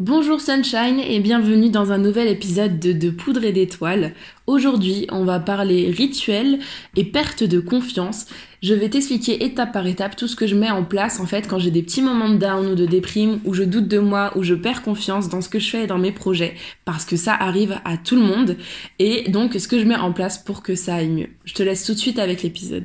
Bonjour Sunshine et bienvenue dans un nouvel épisode de, de Poudre et d'étoiles. Aujourd'hui, on va parler rituel et perte de confiance. Je vais t'expliquer étape par étape tout ce que je mets en place en fait quand j'ai des petits moments de down ou de déprime, où je doute de moi, où je perds confiance dans ce que je fais et dans mes projets, parce que ça arrive à tout le monde, et donc ce que je mets en place pour que ça aille mieux. Je te laisse tout de suite avec l'épisode.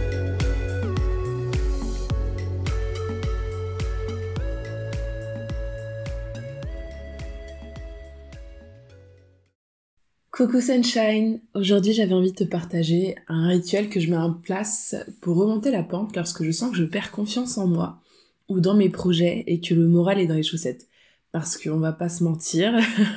Coucou Sunshine, aujourd'hui j'avais envie de te partager un rituel que je mets en place pour remonter la pente lorsque je sens que je perds confiance en moi ou dans mes projets et que le moral est dans les chaussettes. Parce qu'on va pas se mentir,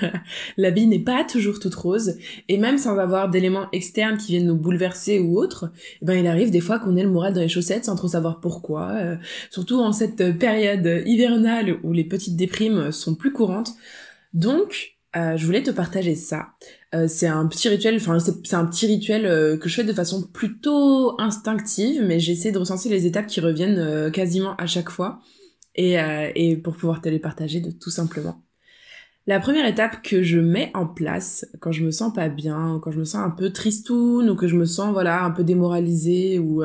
la vie n'est pas toujours toute rose et même sans avoir d'éléments externes qui viennent nous bouleverser ou autres, eh ben il arrive des fois qu'on ait le moral dans les chaussettes sans trop savoir pourquoi, euh, surtout en cette période hivernale où les petites déprimes sont plus courantes. Donc, euh, je voulais te partager ça. Euh, c'est un petit rituel, enfin c'est un petit rituel euh, que je fais de façon plutôt instinctive, mais j'essaie de ressentir les étapes qui reviennent quasiment à chaque fois et, pour pouvoir te les partager de tout simplement. La première étape que je mets en place quand je me sens pas bien, quand je me sens un peu tristoun ou que je me sens voilà un peu démoralisée ou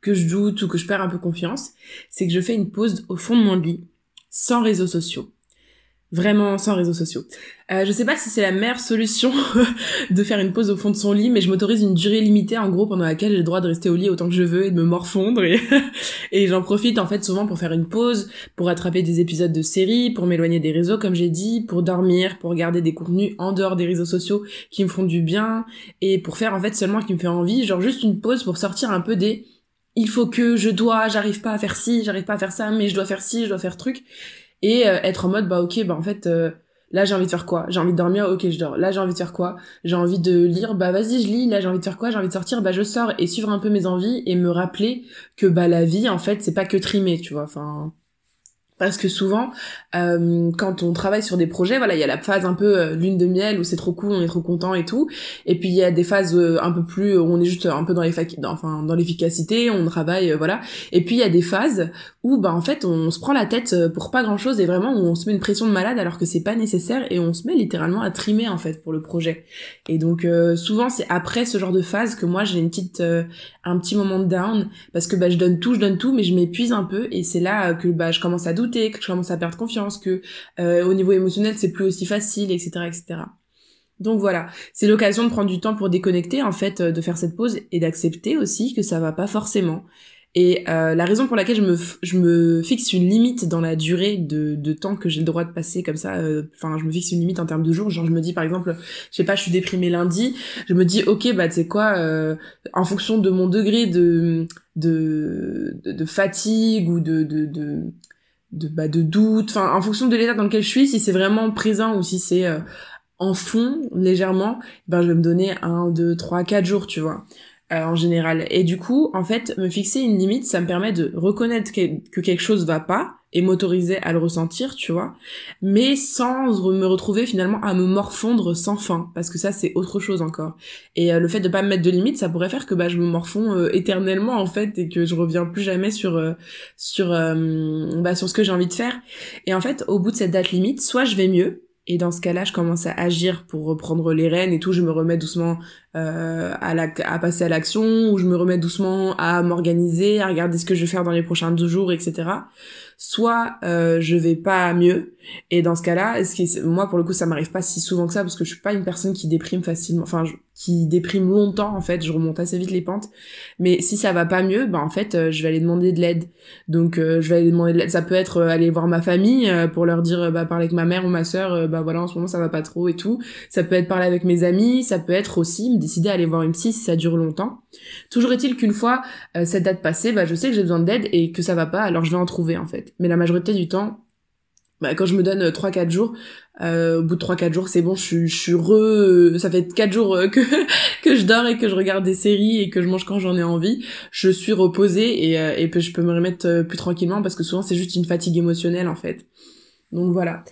que je doute ou que je perds un peu confiance, c'est que je fais une pause au fond de mon lit sans réseaux sociaux vraiment sans réseaux sociaux. Euh, je sais pas si c'est la meilleure solution de faire une pause au fond de son lit, mais je m'autorise une durée limitée en gros pendant laquelle j'ai le droit de rester au lit autant que je veux et de me morfondre et, et j'en profite en fait souvent pour faire une pause, pour attraper des épisodes de séries, pour m'éloigner des réseaux comme j'ai dit, pour dormir, pour regarder des contenus en dehors des réseaux sociaux qui me font du bien et pour faire en fait seulement qui me fait envie, genre juste une pause pour sortir un peu des il faut que je dois, j'arrive pas à faire ci, j'arrive pas à faire ça, mais je dois faire ci, je dois faire truc et euh, être en mode bah ok bah en fait euh, là j'ai envie de faire quoi? J'ai envie de dormir? Ok je dors. Là j'ai envie de faire quoi? J'ai envie de lire? Bah vas-y je lis. Là j'ai envie de faire quoi? J'ai envie de sortir? Bah je sors et suivre un peu mes envies et me rappeler que bah la vie en fait c'est pas que trimer tu vois. Enfin parce que souvent euh, quand on travaille sur des projets voilà il y a la phase un peu euh, lune de miel où c'est trop cool on est trop content et tout. Et puis il y a des phases euh, un peu plus où on est juste un peu dans dans l'efficacité on travaille voilà. Et puis il y a des phases où bah en fait on se prend la tête pour pas grand chose et vraiment où on se met une pression de malade alors que c'est pas nécessaire et on se met littéralement à trimer en fait pour le projet. Et donc souvent c'est après ce genre de phase que moi j'ai une petite un petit moment de down parce que bah je donne tout je donne tout mais je m'épuise un peu et c'est là que bah je commence à douter que je commence à perdre confiance, que euh, au niveau émotionnel c'est plus aussi facile, etc., etc. Donc voilà, c'est l'occasion de prendre du temps pour déconnecter en fait, euh, de faire cette pause et d'accepter aussi que ça va pas forcément. Et euh, la raison pour laquelle je me, je me fixe une limite dans la durée de, de temps que j'ai le droit de passer comme ça, enfin je me fixe une limite en termes de jours, genre je me dis par exemple, je sais pas, je suis déprimée lundi, je me dis ok bah tu sais quoi, en fonction de mon degré de de, fatigue ou de de bah, de doute enfin en fonction de l'état dans lequel je suis si c'est vraiment présent ou si c'est euh, en fond légèrement ben je vais me donner un deux trois quatre jours tu vois euh, en général. Et du coup en fait me fixer une limite ça me permet de reconnaître que, que quelque chose va pas et m'autoriser à le ressentir, tu vois, mais sans me retrouver finalement à me morfondre sans fin, parce que ça c'est autre chose encore. Et euh, le fait de pas me mettre de limites, ça pourrait faire que bah je me morfonds euh, éternellement en fait et que je reviens plus jamais sur euh, sur bah sur ce que j'ai envie de faire. Et en fait, au bout de cette date limite, soit je vais mieux, et dans ce cas-là, je commence à agir pour reprendre les rênes et tout. Je me remets doucement euh, à, la, à passer à l'action, où je me remets doucement à m'organiser, à regarder ce que je vais faire dans les prochains deux jours, etc. Soit euh, je vais pas mieux, et dans ce cas-là, moi pour le coup ça m'arrive pas si souvent que ça parce que je suis pas une personne qui déprime facilement, enfin qui déprime longtemps en fait, je remonte assez vite les pentes. Mais si ça va pas mieux, bah en fait euh, je vais aller demander de l'aide. Donc euh, je vais aller demander de l'aide. Ça peut être euh, aller voir ma famille pour leur dire bah parler avec ma mère ou ma sœur, bah voilà en ce moment ça va pas trop et tout. Ça peut être parler avec mes amis, ça peut être aussi me décider à aller voir une psy si ça dure longtemps. Toujours est-il qu'une fois cette date passée, bah je sais que j'ai besoin d'aide et que ça va pas, alors je vais en trouver en fait. Mais la majorité du temps bah, quand je me donne 3-4 euh, jours, euh, au bout de 3-4 jours, c'est bon, je suis, je suis. Euh, ça fait 4 jours euh, que, que je dors et que je regarde des séries et que je mange quand j'en ai envie. Je suis reposée et, et je peux me remettre plus tranquillement parce que souvent c'est juste une fatigue émotionnelle en fait. Donc voilà.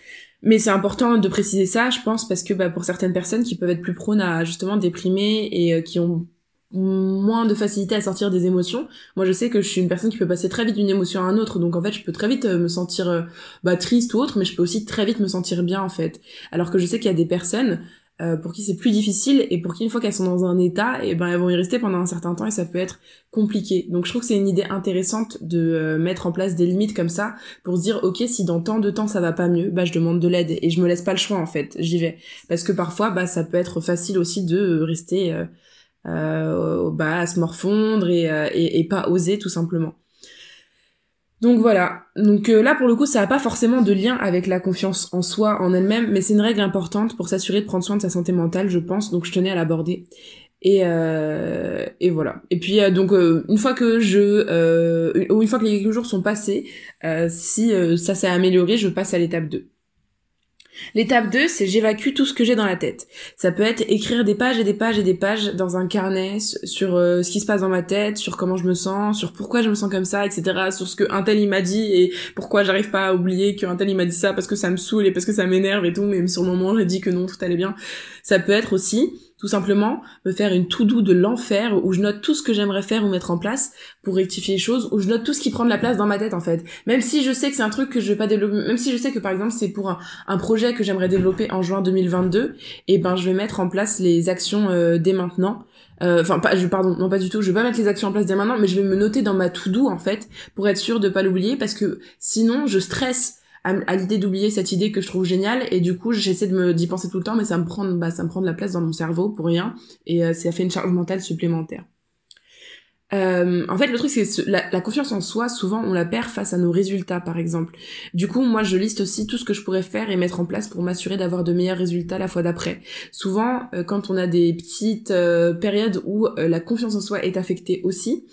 Mais c'est important de préciser ça, je pense, parce que bah, pour certaines personnes qui peuvent être plus prônes à justement déprimer et qui ont moins de facilité à sortir des émotions. Moi, je sais que je suis une personne qui peut passer très vite d'une émotion à une autre, donc en fait, je peux très vite euh, me sentir euh, bah, triste ou autre, mais je peux aussi très vite me sentir bien en fait. Alors que je sais qu'il y a des personnes euh, pour qui c'est plus difficile et pour qui une fois qu'elles sont dans un état, et eh ben elles vont y rester pendant un certain temps et ça peut être compliqué. Donc je trouve que c'est une idée intéressante de mettre en place des limites comme ça pour se dire ok si dans tant de temps ça va pas mieux, bah je demande de l'aide et je me laisse pas le choix en fait, j'y vais parce que parfois bah ça peut être facile aussi de rester euh, bah, à se morfondre et, euh, et, et, pas oser tout simplement. Donc voilà. Donc euh, là pour le coup ça n'a pas forcément de lien avec la confiance en soi en elle-même, mais c'est une règle importante pour s'assurer de prendre soin de sa santé mentale, je pense. Donc je tenais à l'aborder. Et, euh, et voilà. Et puis donc une fois que je une fois que les quelques jours sont passés, si ça s'est amélioré, je passe à l'étape 2. L'étape 2, c'est j'évacue tout ce que j'ai dans la tête. Ça peut être écrire des pages et des pages et des pages dans un carnet sur euh, ce qui se passe dans ma tête, sur comment je me sens, sur pourquoi je me sens comme ça, etc. Sur ce que un tel il m'a dit et pourquoi j'arrive pas à oublier qu'un tel il m'a dit ça parce que ça me saoule et parce que ça m'énerve et tout, mais sur le moment j'ai dit que non, tout allait bien. Ça peut être aussi tout simplement, me faire une to-do de l'enfer où je note tout ce que j'aimerais faire ou mettre en place pour rectifier les choses, où je note tout ce qui prend de la place dans ma tête en fait. Même si je sais que c'est un truc que je vais pas développer, même si je sais que par exemple c'est pour un, projet que j'aimerais développer en juin 2022, et eh ben je vais mettre en place les actions euh, dès maintenant. Euh, enfin je pardon non pas du tout je vais pas mettre les actions en place dès maintenant mais je vais me noter dans ma to do en fait pour être sûr de pas l'oublier parce que sinon je stresse à, l'idée d'oublier cette idée que je trouve géniale et du coup j'essaie de me d'y penser tout le temps mais ça me prend bah ça me prend de la place dans mon cerveau pour rien et euh, ça fait une charge mentale supplémentaire euh, en fait, le truc, c'est que la, la, confiance en soi, souvent, on la perd face à nos résultats, par exemple. Du coup, moi, je liste aussi tout ce que je pourrais faire et mettre en place pour m'assurer d'avoir de meilleurs résultats la fois d'après. Souvent, euh, quand on a des petites périodes où la confiance en soi est affectée aussi,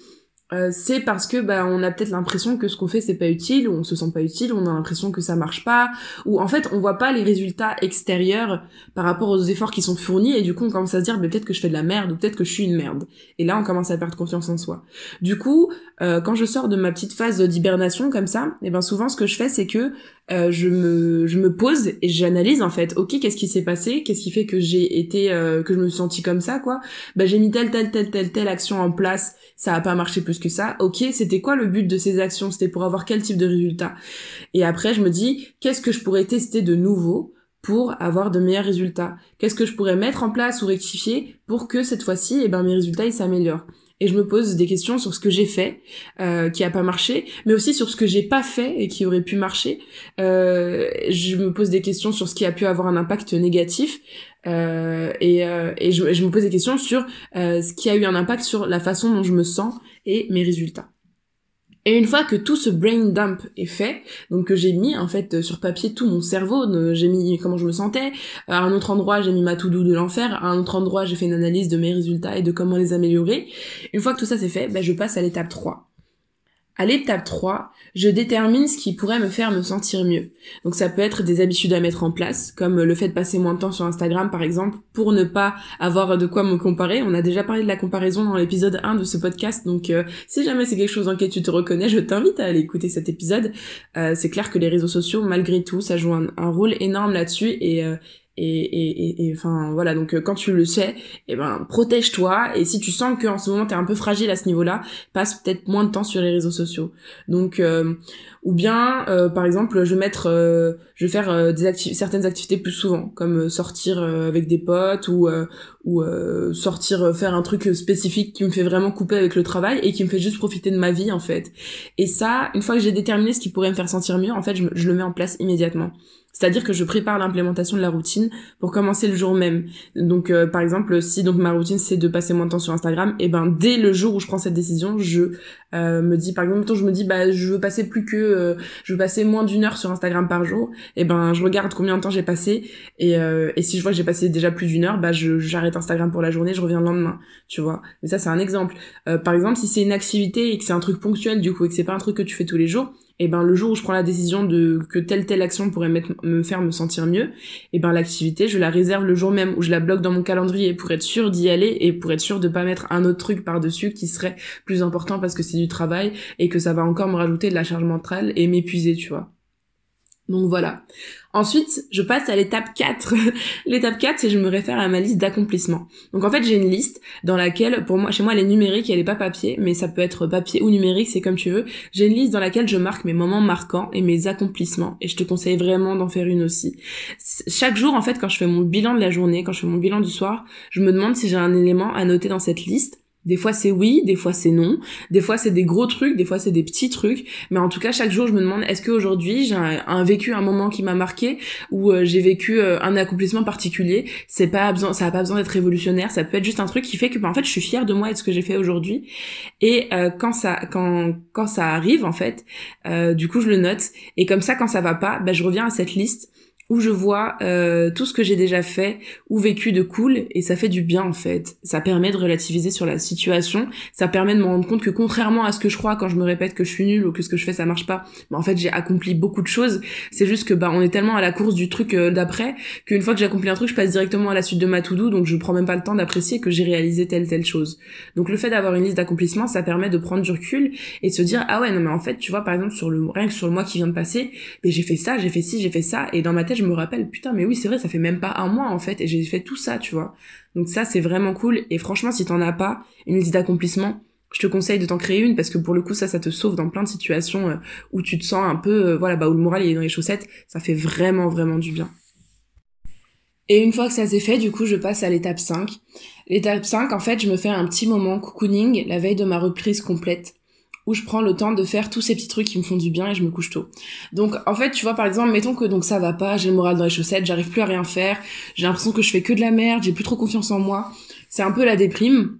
euh, c'est parce que bah on a peut-être l'impression que ce qu'on fait c'est pas utile ou on se sent pas utile on a l'impression que ça marche pas ou en fait on voit pas les résultats extérieurs par rapport aux efforts qui sont fournis et du coup on commence à se dire bah, peut-être que je fais de la merde ou peut-être que je suis une merde. Et là on commence à perdre confiance en soi. Du coup euh, quand je sors de ma petite phase d'hibernation comme ça et eh ben souvent ce que je fais c'est que euh, je me je me pose et j'analyse en fait. Ok qu'est-ce qui s'est passé? Qu'est-ce qui fait que j'ai été que je me suis sentie comme ça quoi? Bah j'ai mis telle telle telle telle telle action en place. Ça a pas marché plus que ça. Ok, c'était quoi le but de ces actions? C'était pour avoir quel type de résultat? Et après, je me dis, qu'est-ce que je pourrais tester de nouveau pour avoir de meilleurs résultats? Qu'est-ce que je pourrais mettre en place ou rectifier pour que cette fois-ci, eh ben, mes résultats ils s'améliorent? Et je me pose des questions sur ce que j'ai fait euh, qui a pas marché, mais aussi sur ce que j'ai pas fait et qui aurait pu marcher. Euh, je me pose des questions sur ce qui a pu avoir un impact négatif euh, et, euh, et je, je, me pose des questions sur euh, ce qui a eu un impact sur la façon dont je me sens et mes résultats. Et une fois que tout ce brain dump est fait, donc que j'ai mis en fait sur papier tout mon cerveau, j'ai mis comment je me sentais, à un autre endroit j'ai mis ma to-do de l'enfer, à un autre endroit j'ai fait une analyse de mes résultats et de comment les améliorer. Une fois que tout ça c'est fait, ben, je passe à l'étape 3. À l'étape 3, je détermine ce qui pourrait me faire me sentir mieux. Donc ça peut être des habitudes à mettre en place, comme le fait de passer moins de temps sur Instagram par exemple, pour ne pas avoir de quoi me comparer. On a déjà parlé de la comparaison dans l'épisode 1 de ce podcast, donc euh, si jamais c'est quelque chose dans lequel tu te reconnais, je t'invite à aller écouter cet épisode. Euh, c'est clair que les réseaux sociaux, malgré tout, ça joue un, rôle énorme là-dessus et, euh, et, et, enfin voilà donc euh, quand tu le sais eh ben protège-toi et si tu sens que en ce moment t'es un peu fragile à ce niveau-là passe peut-être moins de temps sur les réseaux sociaux. Donc euh, ou bien euh, par exemple je vais mettre euh, je vais faire euh, des certaines activités plus souvent comme sortir avec des potes ou ou sortir faire un truc spécifique qui me fait vraiment couper avec le travail et qui me fait juste profiter de ma vie en fait et ça une fois que j'ai déterminé ce qui pourrait me faire sentir mieux en fait je, je le mets en place immédiatement c'est-à-dire que je prépare l'implémentation de la routine pour commencer le jour même. Donc euh, par exemple, si donc ma routine c'est de passer moins de temps sur Instagram, et eh ben dès le jour où je prends cette décision, je euh, me dis par exemple, je me dis bah je veux passer plus que euh, je veux passer moins d'une heure sur Instagram par jour, et ben je regarde combien de temps j'ai passé et et si je vois que j'ai passé déjà plus d'une heure, bah j'arrête Instagram pour la journée, je reviens le lendemain, tu vois. Mais ça c'est un exemple. par exemple, si c'est une activité et que c'est un truc ponctuel du coup et que c'est pas un truc que tu fais tous les jours, et ben le jour où je prends la décision de que telle telle action pourrait me faire me sentir mieux, et ben l'activité je la réserve le jour même où je la bloque dans mon calendrier pour être sûr d'y aller et pour être sûr de pas mettre un autre truc par dessus qui serait plus important parce que c'est du travail et que ça va encore me rajouter de la charge mentale et m'épuiser, tu vois. Donc voilà. Ensuite, je passe à l'étape 4. l'étape 4, c'est je me réfère à ma liste d'accomplissements. Donc en fait, j'ai une liste dans laquelle, pour moi, chez moi, elle est numérique, elle est pas papier, mais ça peut être papier ou numérique, c'est comme tu veux. J'ai une liste dans laquelle je marque mes moments marquants et mes accomplissements. Et je te conseille vraiment d'en faire une aussi. Chaque jour, en fait, quand je fais mon bilan de la journée, quand je fais mon bilan du soir, je me demande si j'ai un élément à noter dans cette liste des fois c'est oui, des fois c'est non, des fois c'est des gros trucs, des fois c'est des petits trucs, mais en tout cas chaque jour je me demande est-ce qu'aujourd'hui j'ai un, vécu un moment qui m'a marqué ou euh, j'ai vécu euh, un accomplissement particulier? C'est pas besoin, ça a pas besoin d'être révolutionnaire, ça peut être juste un truc qui fait que bah, en fait je suis fière de moi et de ce que j'ai fait aujourd'hui. Et euh, quand ça quand quand ça arrive en fait, du coup je le note et comme ça quand ça va pas, bah, je reviens à cette liste où je vois euh, tout ce que j'ai déjà fait ou vécu de cool et ça fait du bien en fait. Ça permet de relativiser sur la situation, ça permet de me rendre compte que contrairement à ce que je crois quand je me répète que je suis nulle ou que ce que je fais ça marche pas, bah, en fait j'ai accompli beaucoup de choses. C'est juste que bah on est tellement à la course du truc euh, d'après qu'une fois que j'ai accompli un truc, je passe directement à la suite de ma to-do donc je prends même pas le temps d'apprécier que j'ai réalisé telle telle chose. Donc le fait d'avoir une liste d'accomplissements, ça permet de prendre du recul et de se dire ah ouais non mais en fait tu vois par exemple sur le rien que sur le mois qui vient de passer, mais j'ai fait ça, j'ai fait ci, j'ai fait ça et dans ma tête je me rappelle, putain, mais oui, c'est vrai, ça fait même pas un mois en fait, et j'ai fait tout ça, tu vois. Donc ça, c'est vraiment cool. Et franchement, si t'en as pas une liste d'accomplissements, je te conseille de t'en créer une parce que pour le coup, ça, ça te sauve dans plein de situations euh, où tu te sens un peu, euh, voilà, bah où le moral est dans les chaussettes. Ça fait vraiment, vraiment du bien. Et une fois que ça s'est fait, du coup, je passe à l'étape 5. L'étape 5, en fait, je me fais un petit moment cocooning la veille de ma reprise complète où je prends le temps de faire tous ces petits trucs qui me font du bien et je me couche tôt. Donc en fait, tu vois par exemple, mettons que donc ça va pas, j'ai le moral dans les chaussettes, j'arrive plus à rien faire, j'ai l'impression que je fais que de la merde, j'ai plus trop confiance en moi. C'est un peu la déprime.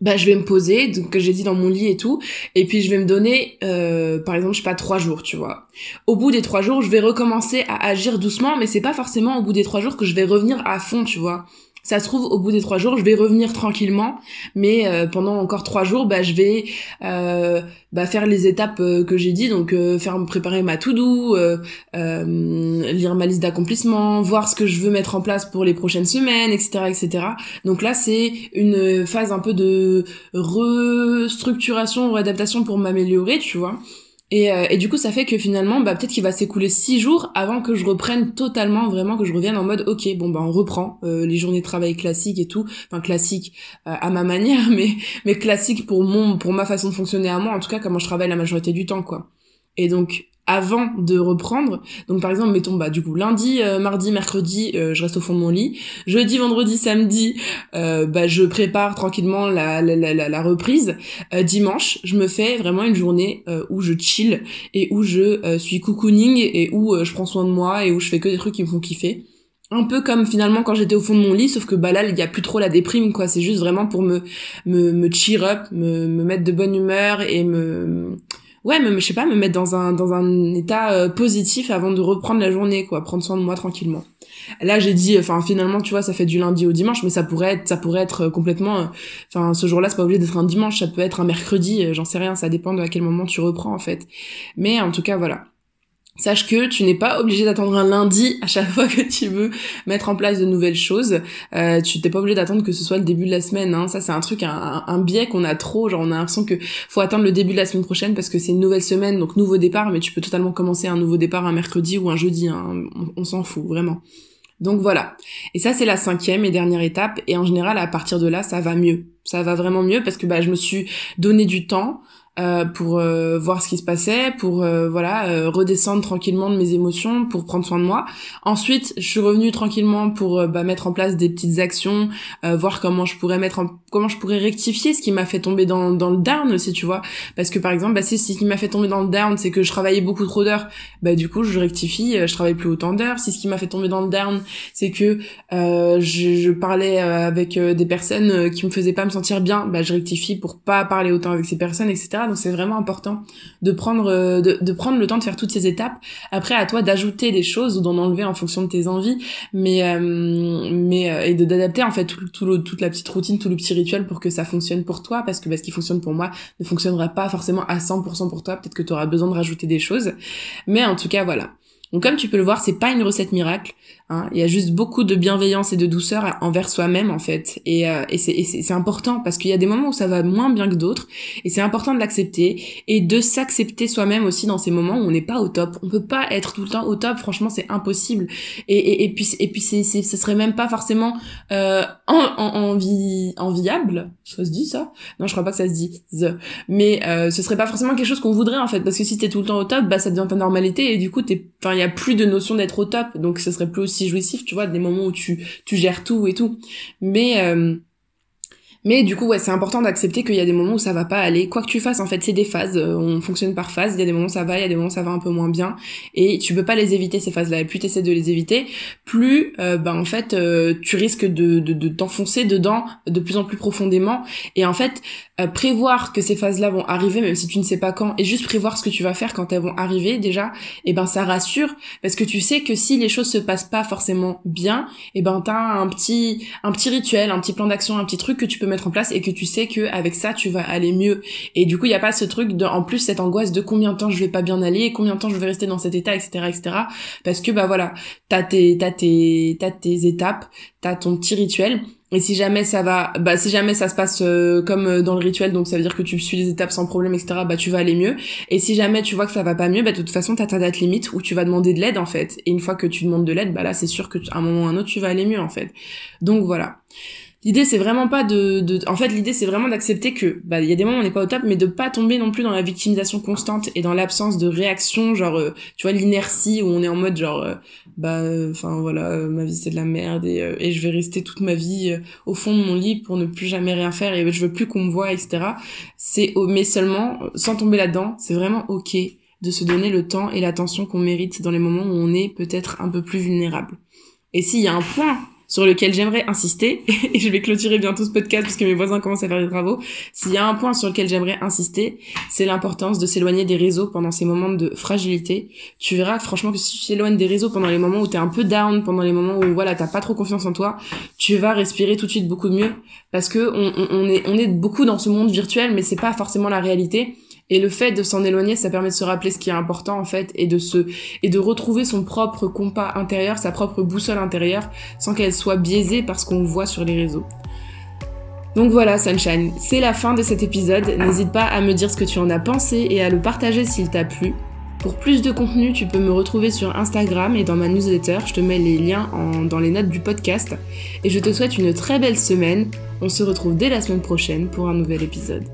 Bah je vais me poser, donc que j'ai dit dans mon lit et tout, et puis je vais me donner, euh, par exemple, je sais pas trois jours, tu vois. Au bout des trois jours, je vais recommencer à agir doucement, mais c'est pas forcément au bout des trois jours que je vais revenir à fond, tu vois ça se trouve au bout des trois jours je vais revenir tranquillement. Mais euh, pendant encore trois jours bah je vais euh, bah, faire les étapes euh, que j'ai dit. Donc euh, faire me préparer ma to do lire ma liste d'accomplissements voir ce que je veux mettre en place pour les prochaines semaines etc etc donc là c'est une phase un peu de restructuration réadaptation pour m'améliorer tu vois et, euh, et, du coup, ça fait que finalement, bah, peut-être qu'il va s'écouler six jours avant que je reprenne totalement, vraiment, que je revienne en mode, ok, bon, bah, on reprend euh, les journées de travail classiques et tout, enfin classiques euh, à ma manière, mais mais classiques pour mon, pour ma façon de fonctionner à moi, en tout cas, comment je travaille la majorité du temps, quoi. Et donc, avant de reprendre. Donc par exemple, mettons bah du coup lundi, euh, mardi, mercredi, euh, je reste au fond de mon lit. Jeudi, vendredi, samedi, euh, bah je prépare tranquillement la la, la, la reprise. dimanche, je me fais vraiment une journée où je chill et où je suis cocooning et où je prends soin de moi et où je fais que des trucs qui me font kiffer. Un peu comme finalement quand j'étais au fond de mon lit, sauf que bah là il y a plus trop la déprime quoi. C'est juste vraiment pour me me me cheer up, me me mettre de bonne humeur et me ouais mais je sais pas me mettre dans un dans un état euh, positif avant de reprendre la journée quoi. Prendre soin de moi tranquillement. Là j'ai dit enfin finalement tu vois ça fait du lundi au dimanche mais ça pourrait être ça pourrait être euh, complètement euh, enfin ce jour-là c'est pas obligé d'être un dimanche ça peut être un mercredi j'en sais rien ça dépend de à quel moment tu reprends en fait. Mais en tout cas voilà Sache que tu n'es pas obligé d'attendre un lundi à chaque fois que tu veux mettre en place de nouvelles choses. Euh, tu t'es pas obligé d'attendre que ce soit le début de la semaine. Hein. Ça, c'est un truc, un, un biais qu'on a trop. Genre, on a l'impression que faut attendre le début de la semaine prochaine parce que c'est une nouvelle semaine, donc nouveau départ. Mais tu peux totalement commencer un nouveau départ un mercredi ou un jeudi. Hein. On, s'en fout vraiment. Donc voilà. Et ça, c'est la cinquième et dernière étape. Et en général, à partir de là, ça va mieux. Ça va vraiment mieux parce que bah, je me suis donné du temps euh, pour euh, voir ce qui se passait, pour euh, voilà redescendre tranquillement de mes émotions, pour prendre soin de moi. Ensuite, je suis revenue tranquillement pour bah, mettre en place des petites actions, voir comment je pourrais mettre en... comment je pourrais rectifier ce qui m'a fait tomber dans, dans le down aussi, tu vois. Parce que par exemple, bah, si ce qui m'a fait tomber dans le down, c'est que je travaillais beaucoup trop d'heures, bah du coup je rectifie, je travaille plus autant d'heures. Si ce qui m'a fait tomber dans le down, c'est que je, je, parlais avec des personnes qui me faisaient pas me sentir bien, bah je rectifie pour pas parler autant avec ces personnes, etc. Donc c'est vraiment important de prendre euh, de, prendre le temps de faire toutes ces étapes. Après à toi d'ajouter des choses ou d'en enlever en fonction de tes envies, mais euh, mais euh, et de d'adapter en fait tout, toute la petite routine, tout le petit pour que ça fonctionne pour toi parce que bah, ce qui fonctionne pour moi ne fonctionnera pas forcément à 100% pour toi. Peut-être que tu auras besoin de rajouter des choses, mais en tout cas voilà. Donc comme tu peux le voir, c'est pas une recette miracle. Hein. Il y a juste beaucoup de bienveillance et de douceur envers soi-même en fait. Et, euh, et c'est important parce qu'il y a des moments où ça va moins bien que d'autres. Et c'est important de l'accepter et de s'accepter soi-même aussi dans ces moments où on n'est pas au top. On peut pas être tout le temps au top. Franchement, c'est impossible. Et, et, et, puis et puis c'est ce serait même pas forcément euh, en, en, enviable. Ça se dit ça? Non, je crois pas que ça se dit. Mais euh, ce serait pas forcément quelque chose qu'on voudrait en fait parce que si t'es tout le temps au top, bah ça devient ta normalité et du coup t'es, enfin il y a plus de notion d'être au top. Donc ce serait plus aussi jouissif, tu vois, des moments où tu, tu gères tout et tout. Mais euh, mais du coup, ouais, c'est important d'accepter qu'il y a des moments où ça va pas aller. Quoi que tu fasses, en fait, c'est des phases. Euh, on fonctionne par phases. Il y a des moments où ça va, il y a des moments où ça va un peu moins bien. Et tu peux pas les éviter, ces phases-là. Et plus tu essaies de les éviter, plus, euh, bah, en fait, euh, tu risques de, de, de t'enfoncer dedans de plus en plus profondément. Et en fait, prévoir que ces phases-là vont arriver, même si tu ne sais pas quand, et juste prévoir ce que tu vas faire quand elles vont arriver, déjà, et ben, ça rassure. Parce que tu sais que si les choses se passent pas forcément bien, et ben, t'as un petit, un petit rituel, un petit plan d'action, un petit truc que tu peux mettre en place et que tu sais que avec ça tu vas aller mieux et du coup il y a pas ce truc de en plus cette angoisse de combien de temps je vais pas bien aller combien de temps je vais rester dans cet état etc etc parce que bah voilà t'as tes t'as tes t'as tes étapes t'as ton petit rituel et si jamais ça va, bah si jamais ça se passe euh, comme euh, dans le rituel, donc ça veut dire que tu suis les étapes sans problème, etc. Bah tu vas aller mieux. Et si jamais tu vois que ça va pas mieux, bah de toute façon t'as ta date limite où tu vas demander de l'aide en fait. Et une fois que tu demandes de l'aide, bah là c'est sûr que à un moment ou un autre tu vas aller mieux en fait. Donc voilà. L'idée c'est vraiment pas de, de... en fait l'idée c'est vraiment d'accepter que bah il y a des moments où on n'est pas au top mais de pas tomber non plus dans la victimisation constante et dans l'absence de réaction genre euh, tu vois l'inertie où on est en mode genre euh, bah enfin voilà euh, ma vie c'est de la merde et, et je vais rester toute ma vie au fond de mon lit pour ne plus jamais rien faire et je veux plus qu'on me voit etc c'est mais seulement sans tomber là-dedans c'est vraiment ok de se donner le temps et l'attention qu'on mérite dans les moments où on est peut-être un peu plus vulnérable. Et s'il y a un point sur lequel j'aimerais insister, et je vais clôturer bientôt ce podcast parce que mes voisins commencent à faire des travaux, s'il y a un point sur lequel j'aimerais insister, c'est l'importance de s'éloigner des réseaux pendant ces moments de fragilité. Tu verras franchement que si tu t'éloignes des réseaux pendant les moments où t'es un peu down, pendant les moments où voilà t'as pas trop confiance en toi, tu vas respirer tout de suite beaucoup mieux. Parce que on, on est on est beaucoup dans ce monde virtuel mais c'est pas forcément la réalité et le fait de s'en éloigner, ça permet de se rappeler ce qui est important en fait et de retrouver son propre compas intérieur, sa propre boussole intérieure, sans qu'elle soit biaisée par ce qu'on voit sur les réseaux. Donc voilà Sunshine, c'est la fin de cet épisode. N'hésite pas à me dire ce que tu en as pensé et à le partager s'il t'a plu. Pour plus de contenu, tu peux me retrouver sur Instagram et dans ma newsletter. Je te mets les liens dans les notes du podcast. Et je te souhaite une très belle semaine. On se retrouve dès la semaine prochaine pour un nouvel épisode.